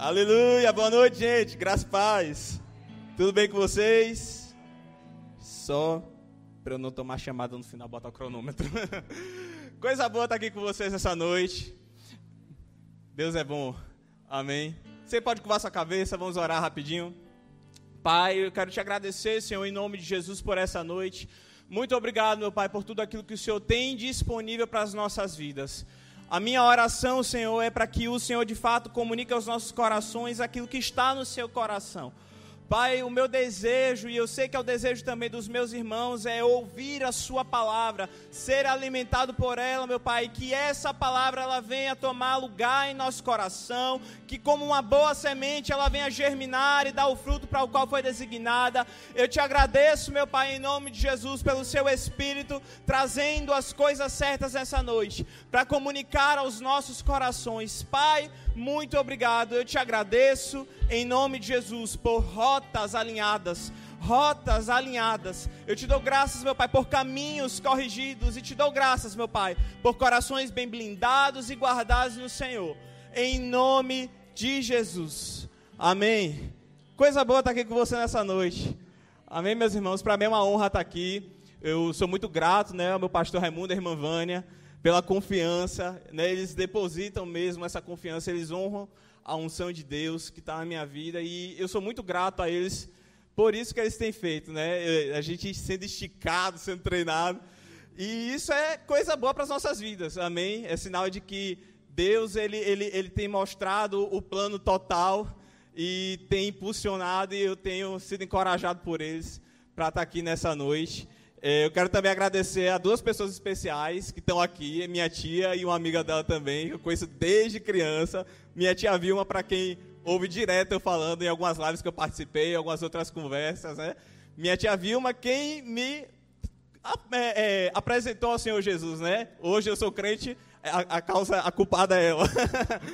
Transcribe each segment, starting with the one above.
Aleluia, boa noite, gente. Graças e paz. Tudo bem com vocês? Só para eu não tomar chamada no final, botar o cronômetro. Coisa boa estar aqui com vocês essa noite. Deus é bom. Amém. Você pode curvar sua cabeça, vamos orar rapidinho. Pai, eu quero te agradecer, Senhor, em nome de Jesus, por essa noite. Muito obrigado, meu Pai, por tudo aquilo que o Senhor tem disponível para as nossas vidas. A minha oração, Senhor, é para que o Senhor de fato comunique aos nossos corações aquilo que está no seu coração. Pai, o meu desejo, e eu sei que é o desejo também dos meus irmãos, é ouvir a Sua palavra, ser alimentado por ela, meu Pai, que essa palavra ela venha tomar lugar em nosso coração, que como uma boa semente ela venha germinar e dar o fruto para o qual foi designada. Eu te agradeço, meu Pai, em nome de Jesus, pelo Seu Espírito, trazendo as coisas certas nessa noite, para comunicar aos nossos corações. Pai, muito obrigado, eu te agradeço em nome de Jesus por rotas alinhadas. Rotas alinhadas. Eu te dou graças, meu Pai, por caminhos corrigidos. E te dou graças, meu Pai, por corações bem blindados e guardados no Senhor. Em nome de Jesus. Amém. Coisa boa estar aqui com você nessa noite. Amém, meus irmãos. Para mim é uma honra estar aqui. Eu sou muito grato, né, ao meu pastor Raimundo e irmã Vânia, pela confiança. Né, eles depositam mesmo essa confiança, eles honram a unção de Deus que está na minha vida e eu sou muito grato a eles por isso que eles têm feito, né? A gente sendo esticado, sendo treinado. E isso é coisa boa para as nossas vidas, amém? É sinal de que Deus ele, ele, ele tem mostrado o plano total e tem impulsionado e eu tenho sido encorajado por eles para estar tá aqui nessa noite. É, eu quero também agradecer a duas pessoas especiais que estão aqui, minha tia e uma amiga dela também, que eu conheço desde criança. Minha tia Vilma, para quem ouve direto eu falando em algumas lives que eu participei, algumas outras conversas, né? Minha tia Vilma, quem me é, é, apresentou ao Senhor Jesus, né? Hoje eu sou crente, a, a causa, a culpada é ela.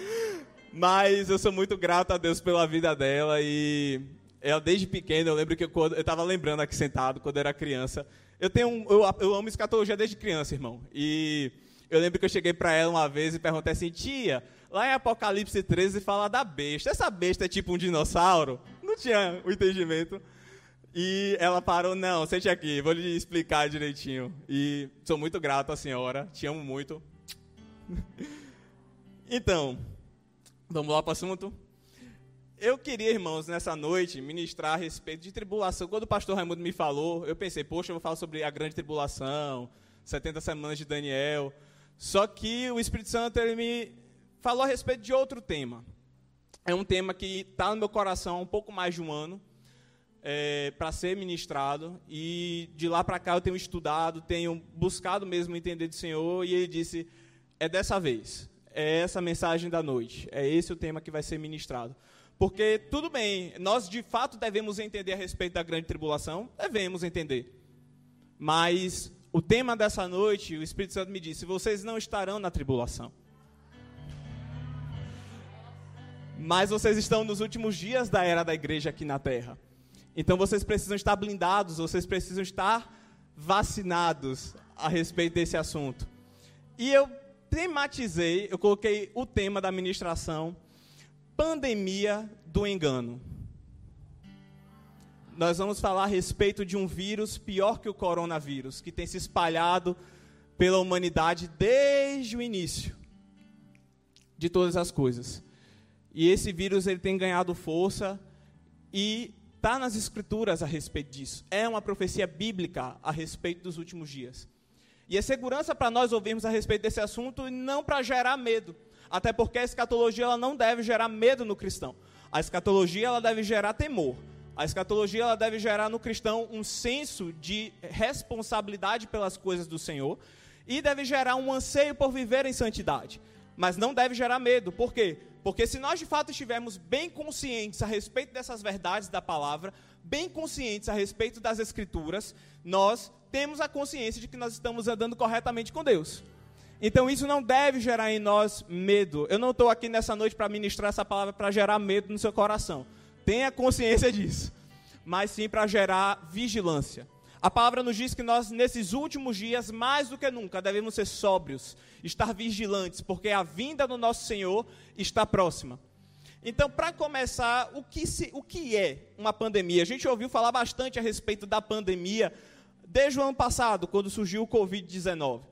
Mas eu sou muito grato a Deus pela vida dela e ela desde pequena, eu lembro que eu, eu estava lembrando aqui sentado, quando eu era criança, eu tenho um, eu, eu amo escatologia desde criança, irmão. E eu lembro que eu cheguei para ela uma vez e perguntei assim, tia, lá em Apocalipse 13 fala da besta. Essa besta é tipo um dinossauro? Não tinha o entendimento. E ela parou, não, sente aqui, vou lhe explicar direitinho. E sou muito grato à senhora, te amo muito. então, vamos lá para o assunto? Eu queria, irmãos, nessa noite, ministrar a respeito de tribulação. Quando o pastor Raimundo me falou, eu pensei, poxa, eu vou falar sobre a grande tribulação, 70 semanas de Daniel. Só que o Espírito Santo ele me falou a respeito de outro tema. É um tema que está no meu coração há um pouco mais de um ano é, para ser ministrado. E de lá para cá eu tenho estudado, tenho buscado mesmo entender do Senhor. E ele disse: é dessa vez, é essa mensagem da noite, é esse o tema que vai ser ministrado. Porque, tudo bem, nós de fato devemos entender a respeito da grande tribulação, devemos entender. Mas o tema dessa noite, o Espírito Santo me disse: vocês não estarão na tribulação. Mas vocês estão nos últimos dias da era da igreja aqui na terra. Então vocês precisam estar blindados, vocês precisam estar vacinados a respeito desse assunto. E eu tematizei, eu coloquei o tema da ministração pandemia do engano. Nós vamos falar a respeito de um vírus pior que o coronavírus, que tem se espalhado pela humanidade desde o início de todas as coisas. E esse vírus ele tem ganhado força e está nas escrituras a respeito disso. É uma profecia bíblica a respeito dos últimos dias. E é segurança para nós ouvirmos a respeito desse assunto e não para gerar medo. Até porque a escatologia ela não deve gerar medo no cristão. A escatologia ela deve gerar temor. A escatologia ela deve gerar no cristão um senso de responsabilidade pelas coisas do Senhor e deve gerar um anseio por viver em santidade. Mas não deve gerar medo. Por quê? Porque se nós de fato estivermos bem conscientes a respeito dessas verdades da palavra, bem conscientes a respeito das escrituras, nós temos a consciência de que nós estamos andando corretamente com Deus. Então isso não deve gerar em nós medo. Eu não estou aqui nessa noite para ministrar essa palavra para gerar medo no seu coração. Tenha consciência disso. Mas sim para gerar vigilância. A palavra nos diz que nós, nesses últimos dias, mais do que nunca, devemos ser sóbrios, estar vigilantes, porque a vinda do nosso Senhor está próxima. Então, para começar, o que, se, o que é uma pandemia? A gente ouviu falar bastante a respeito da pandemia desde o ano passado, quando surgiu o Covid-19.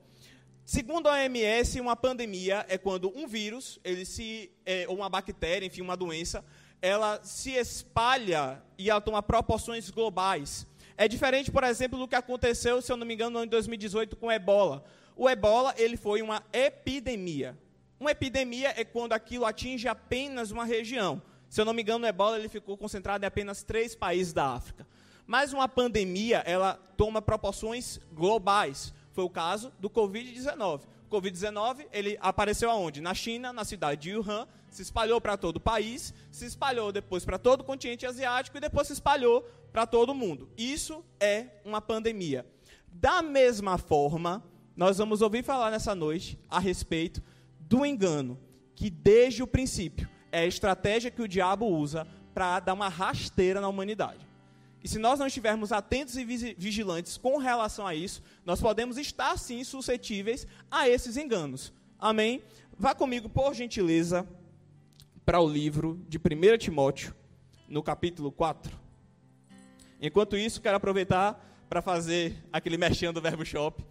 Segundo a OMS, uma pandemia é quando um vírus, ele se, é, ou uma bactéria, enfim, uma doença, ela se espalha e ela toma proporções globais. É diferente, por exemplo, do que aconteceu, se eu não me engano, no ano de 2018 com o ebola. O ebola ele foi uma epidemia. Uma epidemia é quando aquilo atinge apenas uma região. Se eu não me engano, o ebola ele ficou concentrado em apenas três países da África. Mas uma pandemia, ela toma proporções globais. Foi o caso do Covid-19. O Covid-19, ele apareceu aonde? Na China, na cidade de Wuhan, se espalhou para todo o país, se espalhou depois para todo o continente asiático e depois se espalhou para todo o mundo. Isso é uma pandemia. Da mesma forma, nós vamos ouvir falar nessa noite a respeito do engano, que desde o princípio é a estratégia que o diabo usa para dar uma rasteira na humanidade. E se nós não estivermos atentos e vigilantes com relação a isso, nós podemos estar sim suscetíveis a esses enganos. Amém? Vá comigo, por gentileza, para o livro de 1 Timóteo, no capítulo 4. Enquanto isso, quero aproveitar para fazer aquele mexendo do Verbo Shop.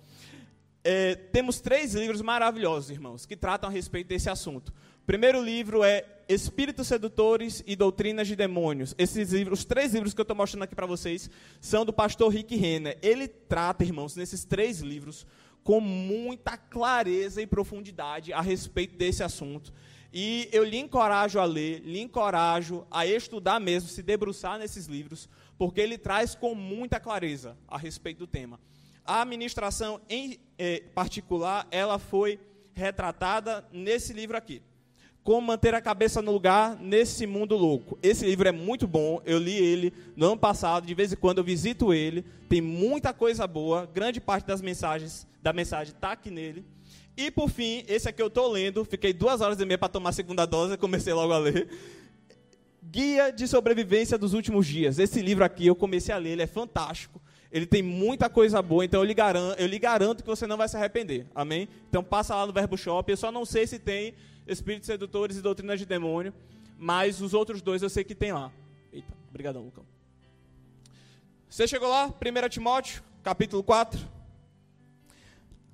É, temos três livros maravilhosos, irmãos, que tratam a respeito desse assunto. Primeiro livro é Espíritos Sedutores e Doutrinas de Demônios. Esses livros, os três livros que eu estou mostrando aqui para vocês, são do pastor Rick Renner. Ele trata, irmãos, nesses três livros, com muita clareza e profundidade a respeito desse assunto. E eu lhe encorajo a ler, lhe encorajo a estudar mesmo, se debruçar nesses livros, porque ele traz com muita clareza a respeito do tema. A administração em eh, particular, ela foi retratada nesse livro aqui. Como manter a cabeça no lugar nesse mundo louco. Esse livro é muito bom, eu li ele no ano passado, de vez em quando eu visito ele, tem muita coisa boa, grande parte das mensagens, da mensagem está aqui nele. E por fim, esse aqui eu estou lendo, fiquei duas horas e meia para tomar a segunda dose, comecei logo a ler. Guia de Sobrevivência dos Últimos Dias. Esse livro aqui eu comecei a ler, ele é fantástico. Ele tem muita coisa boa, então eu lhe, garanto, eu lhe garanto que você não vai se arrepender. Amém? Então passa lá no Verbo Shop. Eu só não sei se tem Espíritos Sedutores e Doutrinas de Demônio, mas os outros dois eu sei que tem lá. Eita, obrigadão, Lucão. Você chegou lá? 1 Timóteo, capítulo 4.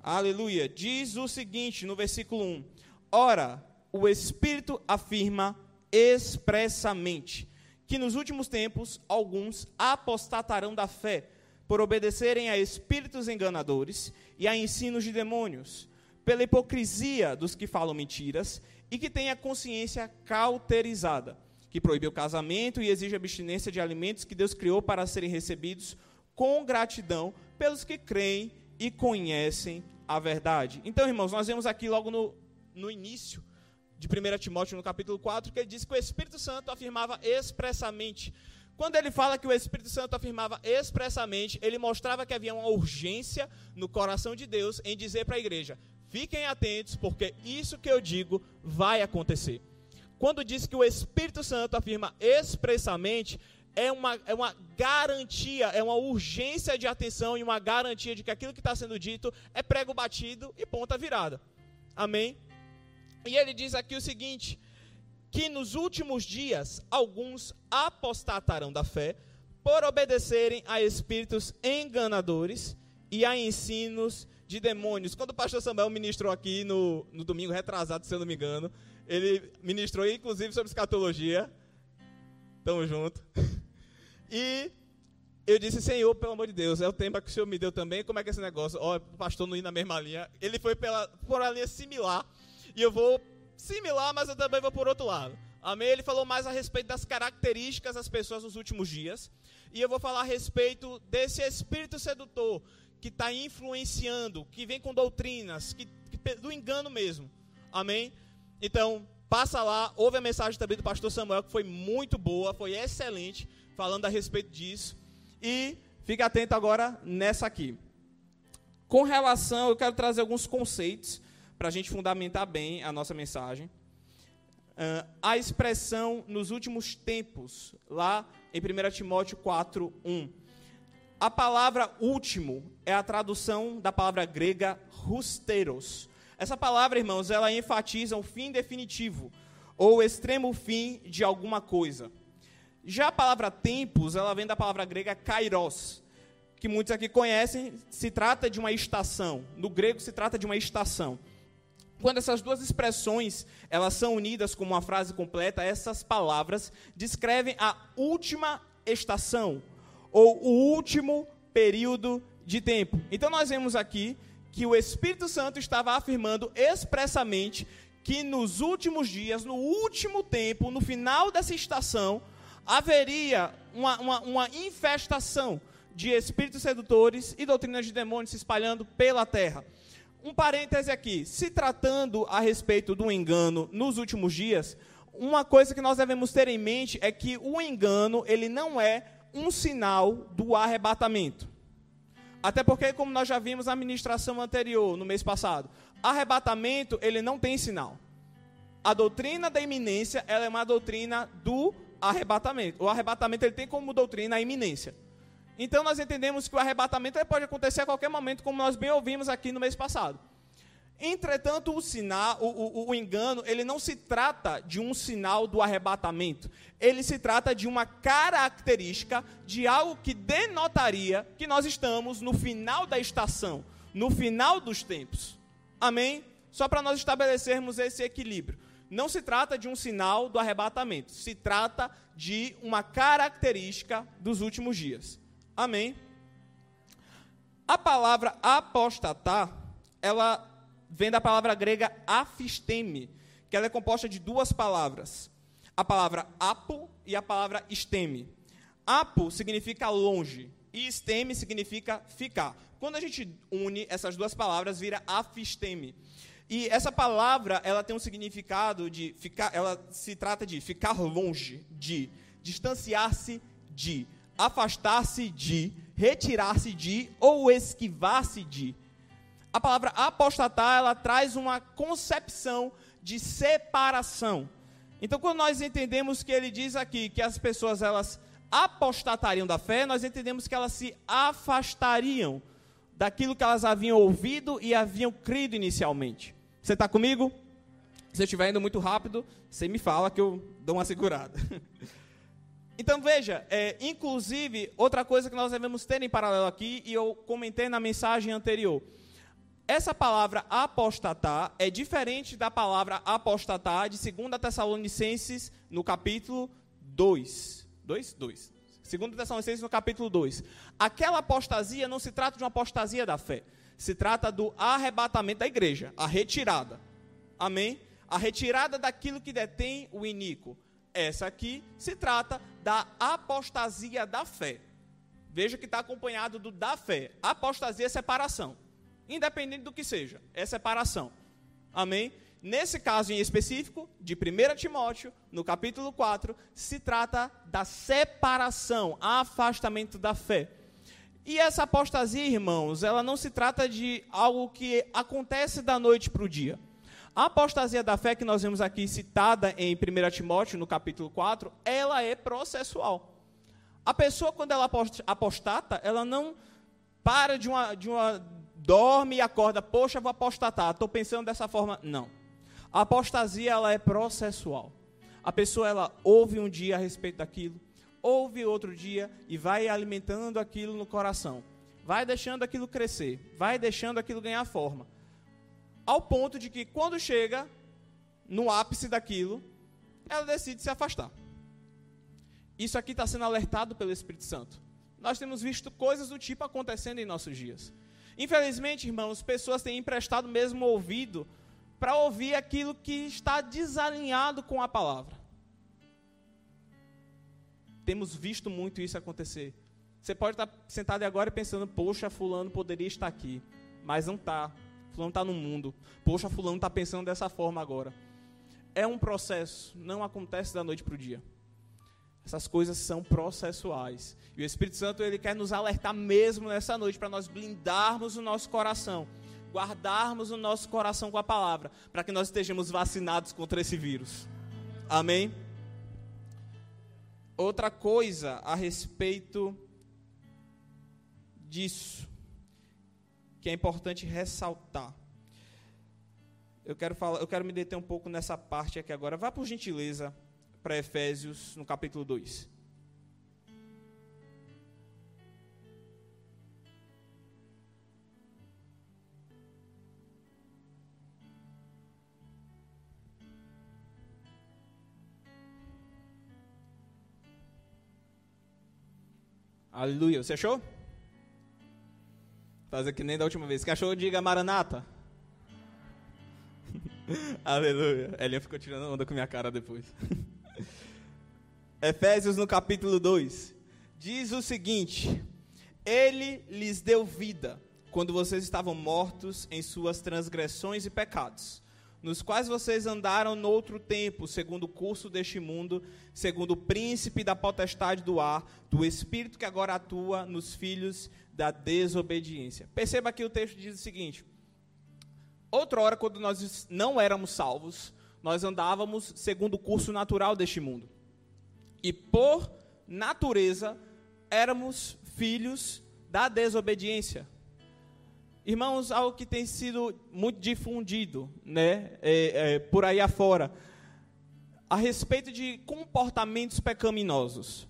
Aleluia. Diz o seguinte no versículo 1: Ora, o Espírito afirma expressamente que nos últimos tempos alguns apostatarão da fé por obedecerem a espíritos enganadores e a ensinos de demônios, pela hipocrisia dos que falam mentiras e que têm a consciência cauterizada, que proíbe o casamento e exige abstinência de alimentos que Deus criou para serem recebidos com gratidão pelos que creem e conhecem a verdade. Então, irmãos, nós vemos aqui logo no, no início de 1 Timóteo, no capítulo 4, que ele diz que o Espírito Santo afirmava expressamente. Quando ele fala que o Espírito Santo afirmava expressamente, ele mostrava que havia uma urgência no coração de Deus em dizer para a igreja: fiquem atentos, porque isso que eu digo vai acontecer. Quando diz que o Espírito Santo afirma expressamente, é uma, é uma garantia, é uma urgência de atenção e uma garantia de que aquilo que está sendo dito é prego batido e ponta virada. Amém? E ele diz aqui o seguinte: que nos últimos dias alguns apostatarão da fé por obedecerem a espíritos enganadores e a ensinos de demônios. Quando o pastor Samuel ministrou aqui no, no domingo retrasado, se eu não me engano, ele ministrou inclusive sobre escatologia. Tamo junto. E eu disse, Senhor, pelo amor de Deus, é o tema que o Senhor me deu também. Como é que é esse negócio? Ó, oh, o pastor não ir na mesma linha. Ele foi pela, por uma linha similar. E eu vou similar, mas eu também vou por outro lado. Amém? Ele falou mais a respeito das características das pessoas nos últimos dias. E eu vou falar a respeito desse espírito sedutor que está influenciando, que vem com doutrinas, que, que, do engano mesmo. Amém? Então, passa lá, ouve a mensagem também do pastor Samuel, que foi muito boa, foi excelente falando a respeito disso. E fique atento agora nessa aqui. Com relação, eu quero trazer alguns conceitos para a gente fundamentar bem a nossa mensagem. Uh, a expressão nos últimos tempos, lá em 1 Timóteo 4, 1. A palavra último é a tradução da palavra grega rusteros. Essa palavra, irmãos, ela enfatiza o fim definitivo, ou extremo fim de alguma coisa. Já a palavra tempos, ela vem da palavra grega kairos, que muitos aqui conhecem, se trata de uma estação. No grego se trata de uma estação. Quando essas duas expressões elas são unidas como uma frase completa, essas palavras descrevem a última estação ou o último período de tempo. Então nós vemos aqui que o Espírito Santo estava afirmando expressamente que nos últimos dias, no último tempo, no final dessa estação, haveria uma, uma, uma infestação de espíritos sedutores e doutrinas de demônios se espalhando pela terra. Um parêntese aqui, se tratando a respeito do engano nos últimos dias, uma coisa que nós devemos ter em mente é que o engano, ele não é um sinal do arrebatamento. Até porque, como nós já vimos na ministração anterior, no mês passado, arrebatamento, ele não tem sinal. A doutrina da iminência, ela é uma doutrina do arrebatamento. O arrebatamento, ele tem como doutrina a iminência. Então, nós entendemos que o arrebatamento pode acontecer a qualquer momento, como nós bem ouvimos aqui no mês passado. Entretanto, o sinal, o, o, o, engano, ele não se trata de um sinal do arrebatamento. Ele se trata de uma característica de algo que denotaria que nós estamos no final da estação, no final dos tempos. Amém? Só para nós estabelecermos esse equilíbrio. Não se trata de um sinal do arrebatamento, se trata de uma característica dos últimos dias. Amém? A palavra apostatar, ela vem da palavra grega afisteme, que ela é composta de duas palavras. A palavra apo e a palavra esteme. Apo significa longe e esteme significa ficar. Quando a gente une essas duas palavras, vira afisteme. E essa palavra, ela tem um significado de ficar, ela se trata de ficar longe, de distanciar-se de, afastar-se de, retirar-se de ou esquivar-se de. A palavra apostatar, ela traz uma concepção de separação. Então, quando nós entendemos que ele diz aqui que as pessoas elas apostatariam da fé, nós entendemos que elas se afastariam daquilo que elas haviam ouvido e haviam crido inicialmente. Você está comigo? Se eu estiver indo muito rápido, você me fala que eu dou uma segurada. Então veja, é, inclusive, outra coisa que nós devemos ter em paralelo aqui, e eu comentei na mensagem anterior. Essa palavra apostatar é diferente da palavra apostatar de 2 Tessalonicenses no capítulo 2. 2? 2. 2 Tessalonicenses no capítulo 2. Aquela apostasia não se trata de uma apostasia da fé. Se trata do arrebatamento da igreja, a retirada. Amém? A retirada daquilo que detém o iníquo. Essa aqui se trata da apostasia da fé. Veja que está acompanhado do da fé. Apostasia é separação independente do que seja, é separação. Amém? Nesse caso em específico, de 1 Timóteo, no capítulo 4, se trata da separação, afastamento da fé. E essa apostasia, irmãos, ela não se trata de algo que acontece da noite para o dia. A apostasia da fé que nós vemos aqui citada em 1 Timóteo, no capítulo 4, ela é processual. A pessoa, quando ela apostata, ela não para de uma, de uma dorme e acorda, poxa, vou apostatar, estou pensando dessa forma. Não. A apostasia ela é processual. A pessoa ela ouve um dia a respeito daquilo, ouve outro dia e vai alimentando aquilo no coração. Vai deixando aquilo crescer, vai deixando aquilo ganhar forma. Ao ponto de que quando chega no ápice daquilo, ela decide se afastar. Isso aqui está sendo alertado pelo Espírito Santo. Nós temos visto coisas do tipo acontecendo em nossos dias. Infelizmente, irmãos, pessoas têm emprestado mesmo ouvido para ouvir aquilo que está desalinhado com a palavra. Temos visto muito isso acontecer. Você pode estar sentado agora pensando, poxa, fulano poderia estar aqui, mas não está. Fulano está no mundo. Poxa, fulano está pensando dessa forma agora. É um processo, não acontece da noite para o dia. Essas coisas são processuais. E o Espírito Santo ele quer nos alertar mesmo nessa noite para nós blindarmos o nosso coração, guardarmos o nosso coração com a palavra, para que nós estejamos vacinados contra esse vírus. Amém? Outra coisa a respeito disso que é importante ressaltar. eu quero, falar, eu quero me deter um pouco nessa parte aqui agora. Vá por gentileza para Efésios, no capítulo 2. Aleluia. Você achou? Fazer que nem da última vez. Que achou? Diga Maranata. Aleluia. Elinha ficou tirando onda com minha cara depois. Efésios no capítulo 2. Diz o seguinte: Ele lhes deu vida quando vocês estavam mortos em suas transgressões e pecados nos quais vocês andaram no outro tempo, segundo o curso deste mundo, segundo o príncipe da potestade do ar, do espírito que agora atua nos filhos da desobediência. Perceba que o texto diz o seguinte: Outra hora, quando nós não éramos salvos, nós andávamos segundo o curso natural deste mundo. E por natureza, éramos filhos da desobediência. Irmãos, algo que tem sido muito difundido né, é, é, por aí afora, a respeito de comportamentos pecaminosos.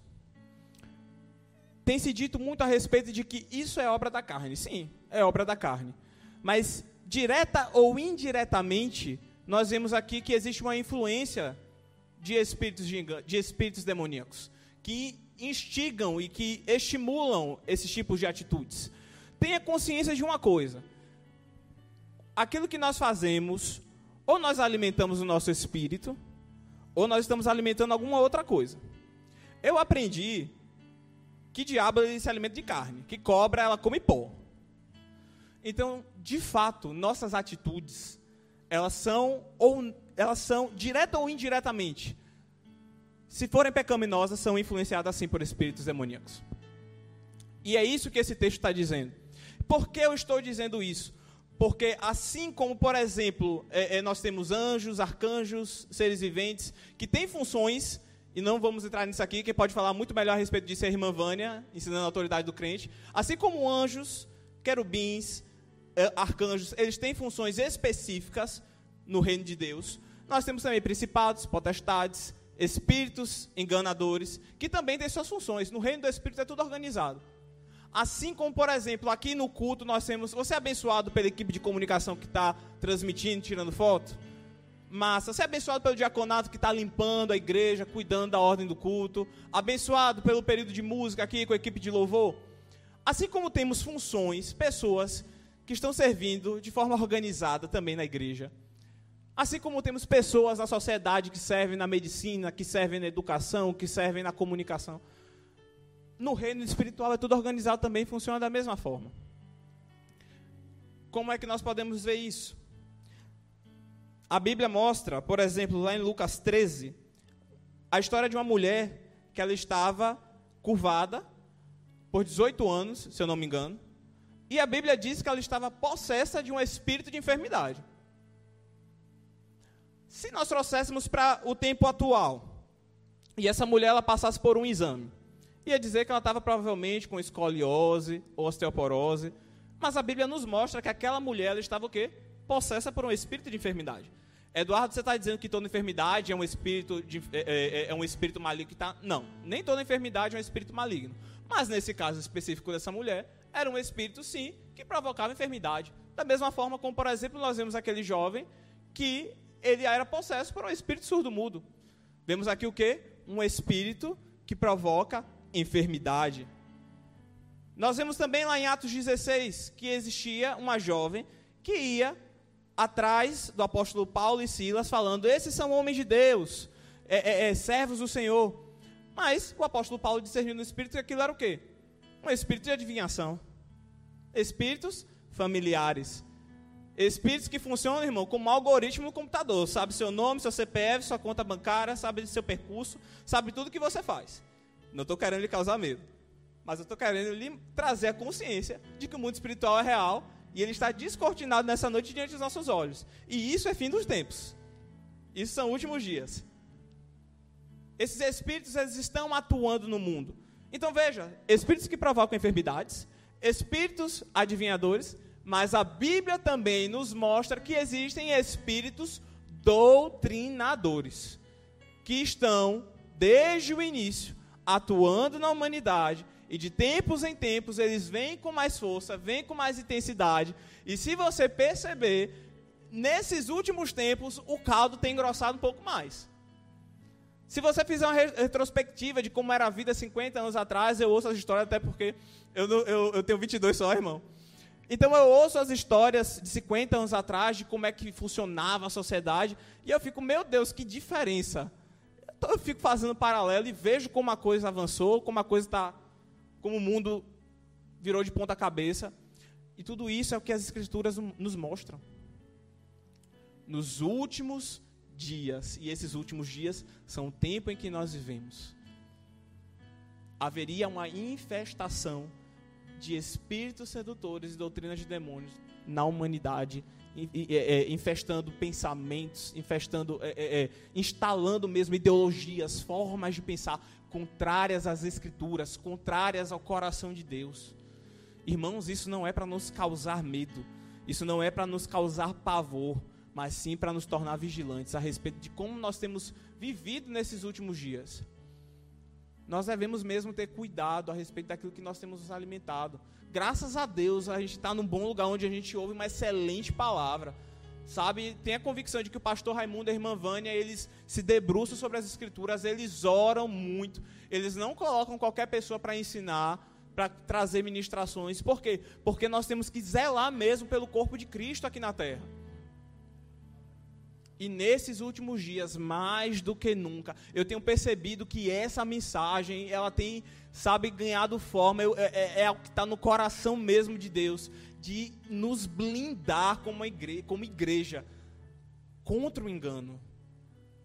Tem se dito muito a respeito de que isso é obra da carne. Sim, é obra da carne. Mas, direta ou indiretamente, nós vemos aqui que existe uma influência de espíritos, de, de espíritos demoníacos que instigam e que estimulam esses tipos de atitudes tenha consciência de uma coisa: aquilo que nós fazemos, ou nós alimentamos o nosso espírito, ou nós estamos alimentando alguma outra coisa. Eu aprendi que diabo ele se alimenta de carne, que cobra ela come pó. Então, de fato, nossas atitudes, elas são ou elas são direta ou indiretamente, se forem pecaminosas, são influenciadas assim por espíritos demoníacos. E é isso que esse texto está dizendo. Por que eu estou dizendo isso? Porque assim como, por exemplo, é, é, nós temos anjos, arcanjos, seres viventes, que têm funções, e não vamos entrar nisso aqui, quem pode falar muito melhor a respeito disso é a irmã Vânia, ensinando a autoridade do crente. Assim como anjos, querubins, é, arcanjos, eles têm funções específicas no reino de Deus. Nós temos também principados, potestades, espíritos enganadores, que também têm suas funções. No reino do Espírito é tudo organizado. Assim como, por exemplo, aqui no culto nós temos. Você é abençoado pela equipe de comunicação que está transmitindo, tirando foto? Massa. Você é abençoado pelo diaconato que está limpando a igreja, cuidando da ordem do culto. Abençoado pelo período de música aqui com a equipe de louvor. Assim como temos funções, pessoas que estão servindo de forma organizada também na igreja. Assim como temos pessoas na sociedade que servem na medicina, que servem na educação, que servem na comunicação no reino espiritual é tudo organizado também, funciona da mesma forma. Como é que nós podemos ver isso? A Bíblia mostra, por exemplo, lá em Lucas 13, a história de uma mulher que ela estava curvada por 18 anos, se eu não me engano, e a Bíblia diz que ela estava possessa de um espírito de enfermidade. Se nós trouxéssemos para o tempo atual, e essa mulher ela passasse por um exame, ia dizer que ela estava provavelmente com escoliose, osteoporose, mas a Bíblia nos mostra que aquela mulher estava o quê? Possessa por um espírito de enfermidade. Eduardo, você está dizendo que toda enfermidade é um espírito, de, é, é, é, é um espírito maligno que está. Não, nem toda enfermidade é um espírito maligno. Mas nesse caso específico dessa mulher, era um espírito, sim, que provocava enfermidade. Da mesma forma como, por exemplo, nós vemos aquele jovem que ele era possesso por um espírito surdo-mudo. Vemos aqui o quê? Um espírito que provoca enfermidade. Nós vemos também lá em Atos 16 que existia uma jovem que ia atrás do apóstolo Paulo e Silas, falando: Esses são homens de Deus, é, é, é, servos do Senhor. Mas o apóstolo Paulo discerniu no espírito que aquilo era o quê? Um espírito de adivinhação. Espíritos familiares. Espíritos que funcionam, irmão, como algoritmo no computador. Sabe seu nome, seu CPF, sua conta bancária, sabe seu percurso, sabe tudo que você faz. Não estou querendo lhe causar medo. Mas eu estou querendo lhe trazer a consciência de que o mundo espiritual é real e ele está descortinado nessa noite diante dos nossos olhos. E isso é fim dos tempos. Isso são últimos dias. Esses espíritos eles estão atuando no mundo. Então veja, espíritos que provocam enfermidades, espíritos adivinhadores, Mas a Bíblia também nos mostra que existem espíritos doutrinadores que estão desde o início atuando na humanidade e de tempos em tempos eles vêm com mais força, vêm com mais intensidade. E se você perceber, nesses últimos tempos o caldo tem engrossado um pouco mais. Se você fizer uma retrospectiva de como era a vida 50 anos atrás, eu ouço as histórias até porque eu, eu, eu tenho 22 só, irmão. Então eu ouço as histórias de 50 anos atrás, de como é que funcionava a sociedade, e eu fico, meu Deus, que diferença. Então eu fico fazendo paralelo e vejo como a coisa avançou, como a coisa está, como o mundo virou de ponta cabeça. E tudo isso é o que as escrituras nos mostram. Nos últimos dias, e esses últimos dias são o tempo em que nós vivemos, haveria uma infestação de espíritos sedutores e doutrinas de demônios na humanidade, é, é, infestando pensamentos, infestando, é, é, instalando mesmo ideologias, formas de pensar contrárias às escrituras, contrárias ao coração de Deus. Irmãos, isso não é para nos causar medo, isso não é para nos causar pavor, mas sim para nos tornar vigilantes a respeito de como nós temos vivido nesses últimos dias nós devemos mesmo ter cuidado a respeito daquilo que nós temos nos alimentado. Graças a Deus, a gente está num bom lugar onde a gente ouve uma excelente palavra. Sabe, tem a convicção de que o pastor Raimundo e a irmã Vânia, eles se debruçam sobre as escrituras, eles oram muito, eles não colocam qualquer pessoa para ensinar, para trazer ministrações. Por quê? Porque nós temos que zelar mesmo pelo corpo de Cristo aqui na terra. E nesses últimos dias, mais do que nunca, eu tenho percebido que essa mensagem, ela tem, sabe, ganhado forma, é, é, é o que está no coração mesmo de Deus, de nos blindar como igreja, como igreja contra o engano,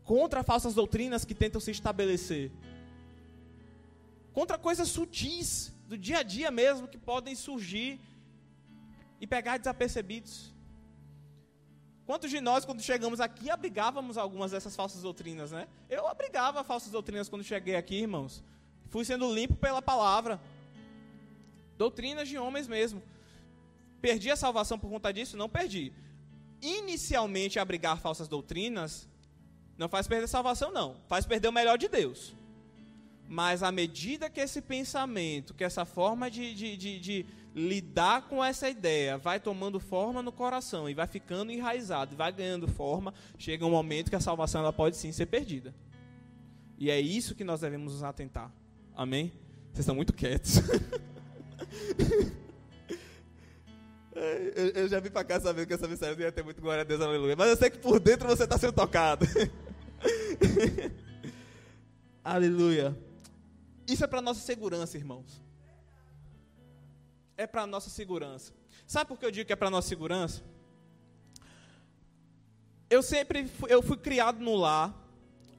contra falsas doutrinas que tentam se estabelecer, contra coisas sutis do dia a dia mesmo que podem surgir e pegar desapercebidos. Quantos de nós, quando chegamos aqui, abrigávamos algumas dessas falsas doutrinas, né? Eu abrigava falsas doutrinas quando cheguei aqui, irmãos. Fui sendo limpo pela palavra. Doutrinas de homens mesmo. Perdi a salvação por conta disso? Não perdi. Inicialmente, abrigar falsas doutrinas não faz perder a salvação, não. Faz perder o melhor de Deus. Mas à medida que esse pensamento, que essa forma de, de, de, de lidar com essa ideia vai tomando forma no coração e vai ficando enraizado, vai ganhando forma, chega um momento que a salvação ela pode sim ser perdida. E é isso que nós devemos nos atentar. Amém? Vocês estão muito quietos. eu, eu, já vim para cá sabendo que essa mensagem ia ter muito glória a Deus, aleluia. Mas eu sei que por dentro você está sendo tocado. aleluia. Isso é para nossa segurança, irmãos é para nossa segurança. Sabe por que eu digo que é para nossa segurança? Eu sempre fui, eu fui criado no lar,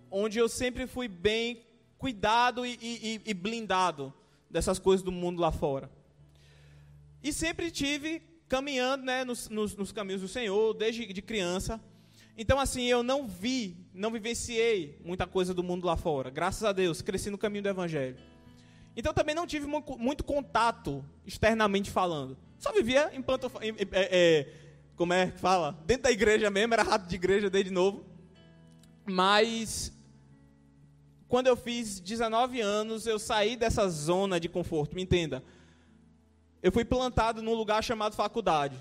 onde eu sempre fui bem cuidado e, e, e blindado dessas coisas do mundo lá fora. E sempre tive caminhando né, nos, nos, nos, caminhos do Senhor, desde de criança. Então, assim, eu não vi, não vivenciei muita coisa do mundo lá fora. Graças a Deus, cresci no caminho do Evangelho. Então também não tive muito contato externamente falando. Só vivia em planto, é, é, como é que fala? Dentro da igreja mesmo, era rato de igreja desde novo. Mas quando eu fiz 19 anos, eu saí dessa zona de conforto, me entenda. Eu fui plantado num lugar chamado faculdade.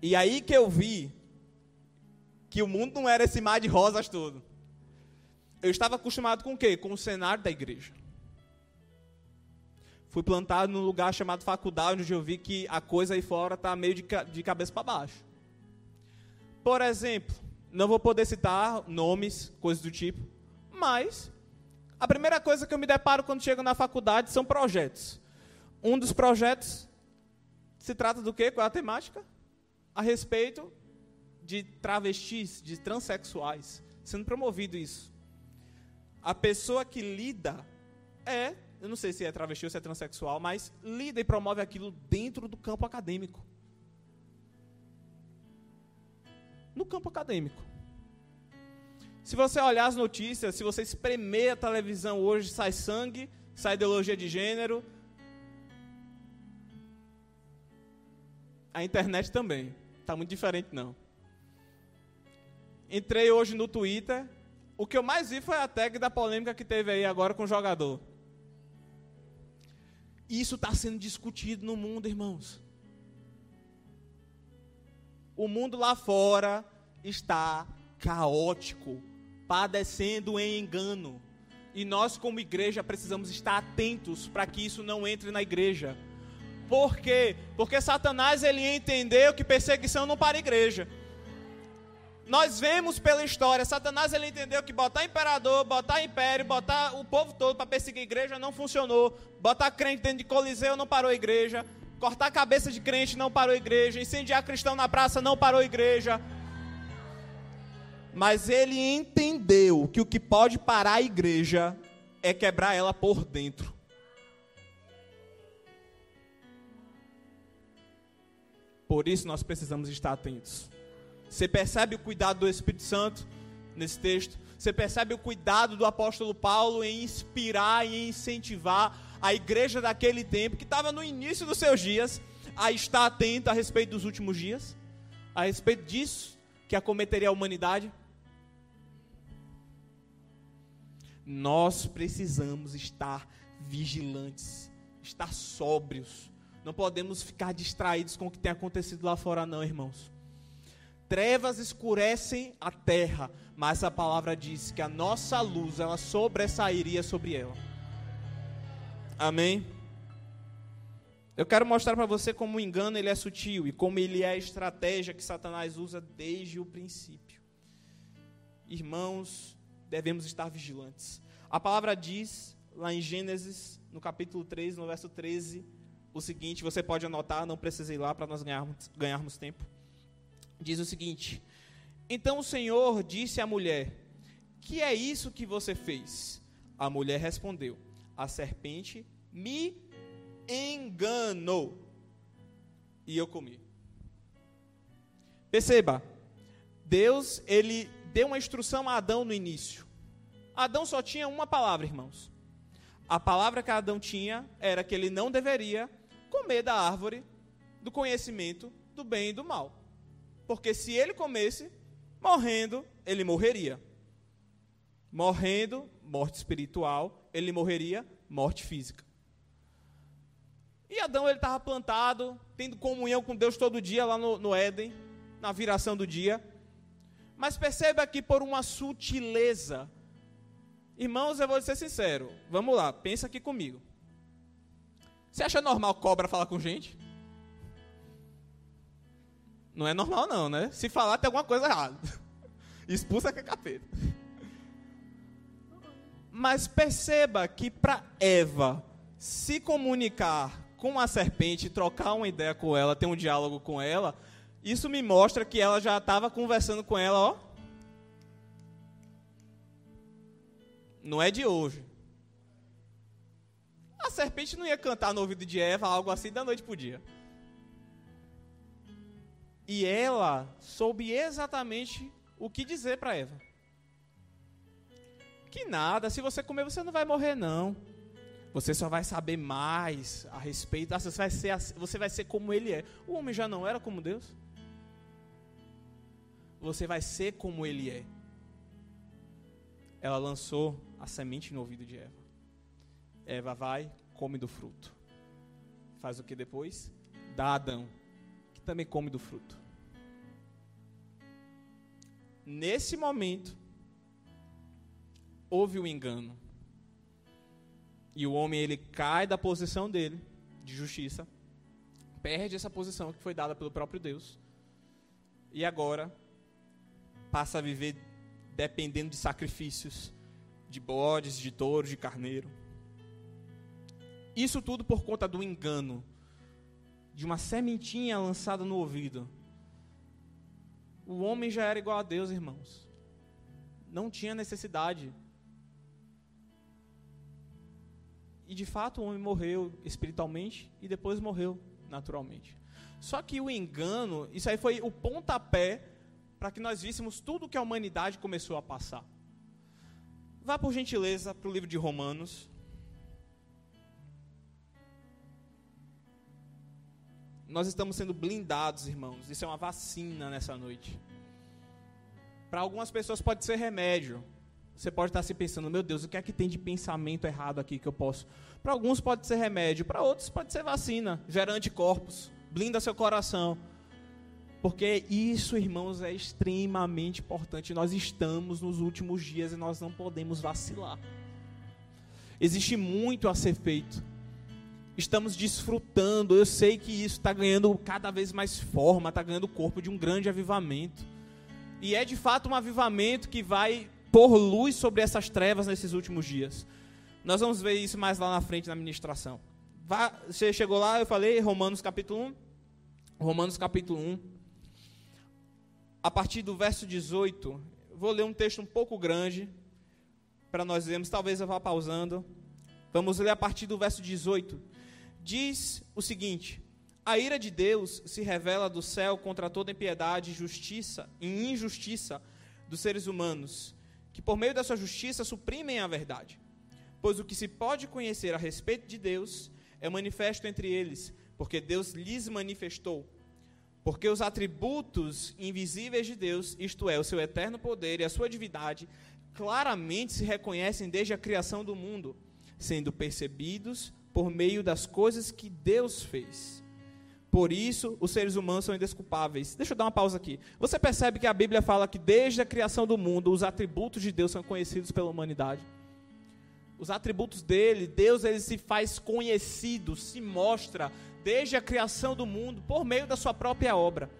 E aí que eu vi que o mundo não era esse mar de rosas todo. Eu estava acostumado com o quê? Com o cenário da igreja. Fui plantado num lugar chamado faculdade, onde eu vi que a coisa aí fora está meio de, de cabeça para baixo. Por exemplo, não vou poder citar nomes, coisas do tipo, mas a primeira coisa que eu me deparo quando chego na faculdade são projetos. Um dos projetos se trata do quê? Qual é a temática? A respeito de travestis, de transexuais, sendo promovido isso. A pessoa que lida é eu não sei se é travesti ou se é transexual, mas lida e promove aquilo dentro do campo acadêmico. No campo acadêmico. Se você olhar as notícias, se você espremer a televisão hoje, sai sangue, sai ideologia de gênero. A internet também. Tá muito diferente não. Entrei hoje no Twitter. O que eu mais vi foi a tag da polêmica que teve aí agora com o jogador. Isso está sendo discutido no mundo, irmãos. O mundo lá fora está caótico, padecendo em engano. E nós, como igreja, precisamos estar atentos para que isso não entre na igreja. Por quê? Porque Satanás ele entendeu que perseguição não para a igreja. Nós vemos pela história, Satanás ele entendeu que botar imperador, botar império, botar o povo todo para perseguir a igreja não funcionou. Botar crente dentro de coliseu não parou a igreja. Cortar a cabeça de crente não parou a igreja. Incendiar cristão na praça não parou a igreja. Mas ele entendeu que o que pode parar a igreja é quebrar ela por dentro. Por isso nós precisamos estar atentos. Você percebe o cuidado do Espírito Santo nesse texto? Você percebe o cuidado do apóstolo Paulo em inspirar e incentivar a igreja daquele tempo, que estava no início dos seus dias, a estar atenta a respeito dos últimos dias, a respeito disso que acometeria a humanidade? Nós precisamos estar vigilantes, estar sóbrios. Não podemos ficar distraídos com o que tem acontecido lá fora, não, irmãos. Trevas escurecem a terra, mas a palavra diz que a nossa luz, ela sobressairia sobre ela. Amém? Eu quero mostrar para você como o engano ele é sutil e como ele é a estratégia que Satanás usa desde o princípio. Irmãos, devemos estar vigilantes. A palavra diz, lá em Gênesis, no capítulo 3, no verso 13, o seguinte: você pode anotar, não precisa ir lá para nós ganharmos, ganharmos tempo. Diz o seguinte: Então o Senhor disse à mulher: Que é isso que você fez? A mulher respondeu: A serpente me enganou e eu comi. Perceba, Deus ele deu uma instrução a Adão no início. Adão só tinha uma palavra, irmãos. A palavra que Adão tinha era que ele não deveria comer da árvore do conhecimento do bem e do mal. Porque se ele comesse, morrendo, ele morreria. Morrendo, morte espiritual, ele morreria, morte física. E Adão ele estava plantado, tendo comunhão com Deus todo dia lá no, no Éden, na viração do dia. Mas perceba que por uma sutileza, irmãos, eu vou ser sincero, vamos lá, pensa aqui comigo. Você acha normal cobra falar com gente? Não é normal não, né? Se falar tem alguma coisa errada. Expulsa que é capeta. Mas perceba que para Eva se comunicar com a serpente, trocar uma ideia com ela, ter um diálogo com ela, isso me mostra que ela já estava conversando com ela, ó. Não é de hoje. A serpente não ia cantar no ouvido de Eva algo assim da noite para o dia. E ela soube exatamente o que dizer para Eva. Que nada, se você comer, você não vai morrer, não. Você só vai saber mais a respeito. Você vai, ser, você vai ser como ele é. O homem já não era como Deus. Você vai ser como ele é. Ela lançou a semente no ouvido de Eva. Eva vai, come do fruto. Faz o que depois? Dá a Adão, também come do fruto. Nesse momento, houve o um engano. E o homem ele cai da posição dele de justiça, perde essa posição que foi dada pelo próprio Deus. E agora passa a viver dependendo de sacrifícios, de bodes, de touros, de carneiro. Isso tudo por conta do engano, de uma sementinha lançada no ouvido. O homem já era igual a Deus, irmãos. Não tinha necessidade E de fato o homem morreu espiritualmente e depois morreu naturalmente. Só que o engano, isso aí foi o pontapé para que nós víssemos tudo que a humanidade começou a passar. Vá por gentileza para o livro de Romanos. Nós estamos sendo blindados, irmãos. Isso é uma vacina nessa noite. Para algumas pessoas pode ser remédio. Você pode estar se pensando, meu Deus, o que é que tem de pensamento errado aqui que eu posso? Para alguns pode ser remédio, para outros pode ser vacina, gera anticorpos, blinda seu coração. Porque isso, irmãos, é extremamente importante. Nós estamos nos últimos dias e nós não podemos vacilar. Existe muito a ser feito. Estamos desfrutando. Eu sei que isso está ganhando cada vez mais forma, está ganhando o corpo de um grande avivamento. E é de fato um avivamento que vai pôr luz sobre essas trevas nesses últimos dias. Nós vamos ver isso mais lá na frente na ministração. Você chegou lá, eu falei, Romanos capítulo 1. Romanos capítulo 1. A partir do verso 18, vou ler um texto um pouco grande para nós vermos, talvez eu vá pausando. Vamos ler a partir do verso 18. Diz o seguinte: A ira de Deus se revela do céu contra toda impiedade, justiça e injustiça dos seres humanos que por meio da sua justiça suprimem a verdade. Pois o que se pode conhecer a respeito de Deus é manifesto entre eles, porque Deus lhes manifestou. Porque os atributos invisíveis de Deus, isto é, o seu eterno poder e a sua divindade, claramente se reconhecem desde a criação do mundo, sendo percebidos por meio das coisas que Deus fez. Por isso, os seres humanos são indesculpáveis. Deixa eu dar uma pausa aqui. Você percebe que a Bíblia fala que desde a criação do mundo, os atributos de Deus são conhecidos pela humanidade. Os atributos dele, Deus ele se faz conhecido, se mostra desde a criação do mundo por meio da sua própria obra.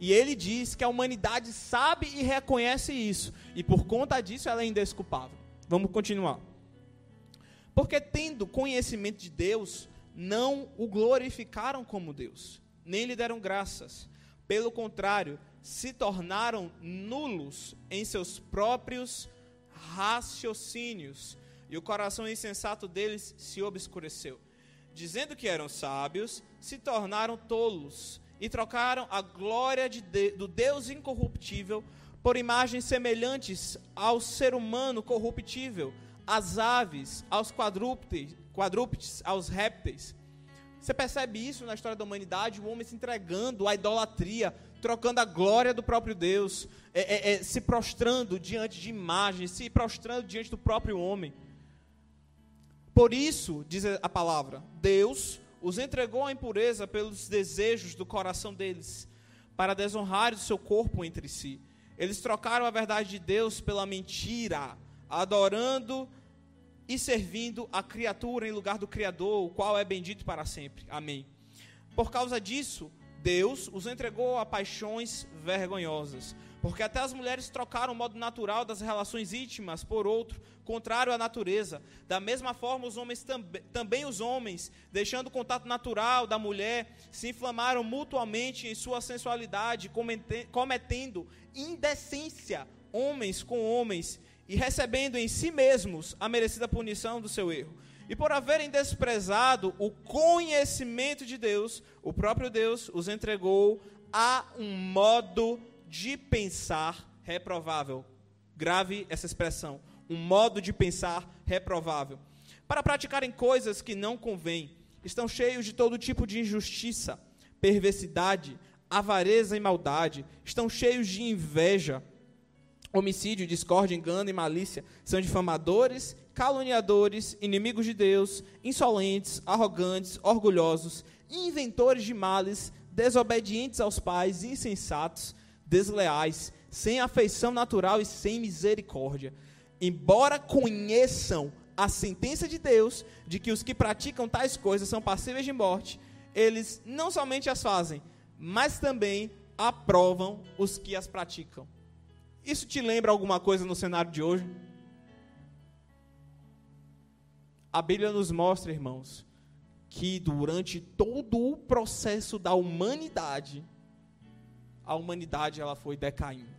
E ele diz que a humanidade sabe e reconhece isso, e por conta disso ela é indesculpável. Vamos continuar. Porque tendo conhecimento de Deus, não o glorificaram como Deus nem lhe deram graças. Pelo contrário, se tornaram nulos em seus próprios raciocínios, e o coração insensato deles se obscureceu. Dizendo que eram sábios, se tornaram tolos e trocaram a glória de de, do Deus incorruptível por imagens semelhantes ao ser humano corruptível, às aves, aos quadrúpedes, quadrúpedes aos répteis. Você percebe isso na história da humanidade, o homem se entregando à idolatria, trocando a glória do próprio Deus, é, é, é, se prostrando diante de imagens, se prostrando diante do próprio homem. Por isso, diz a palavra, Deus os entregou à impureza pelos desejos do coração deles, para desonrar o seu corpo entre si. Eles trocaram a verdade de Deus pela mentira, adorando e servindo a criatura em lugar do Criador, o qual é bendito para sempre. Amém. Por causa disso, Deus os entregou a paixões vergonhosas, porque até as mulheres trocaram o modo natural das relações íntimas por outro, contrário à natureza. Da mesma forma, os homens também, também os homens, deixando o contato natural da mulher, se inflamaram mutuamente em sua sensualidade, cometendo indecência homens com homens e recebendo em si mesmos a merecida punição do seu erro. E por haverem desprezado o conhecimento de Deus, o próprio Deus os entregou a um modo de pensar reprovável. Grave essa expressão. Um modo de pensar reprovável. Para praticarem coisas que não convêm. Estão cheios de todo tipo de injustiça, perversidade, avareza e maldade. Estão cheios de inveja homicídio, discórdia, engano e malícia são difamadores, caluniadores, inimigos de Deus, insolentes, arrogantes, orgulhosos, inventores de males, desobedientes aos pais, insensatos, desleais, sem afeição natural e sem misericórdia. Embora conheçam a sentença de Deus de que os que praticam tais coisas são passíveis de morte, eles não somente as fazem, mas também aprovam os que as praticam. Isso te lembra alguma coisa no cenário de hoje? A Bíblia nos mostra, irmãos, que durante todo o processo da humanidade, a humanidade ela foi decaindo.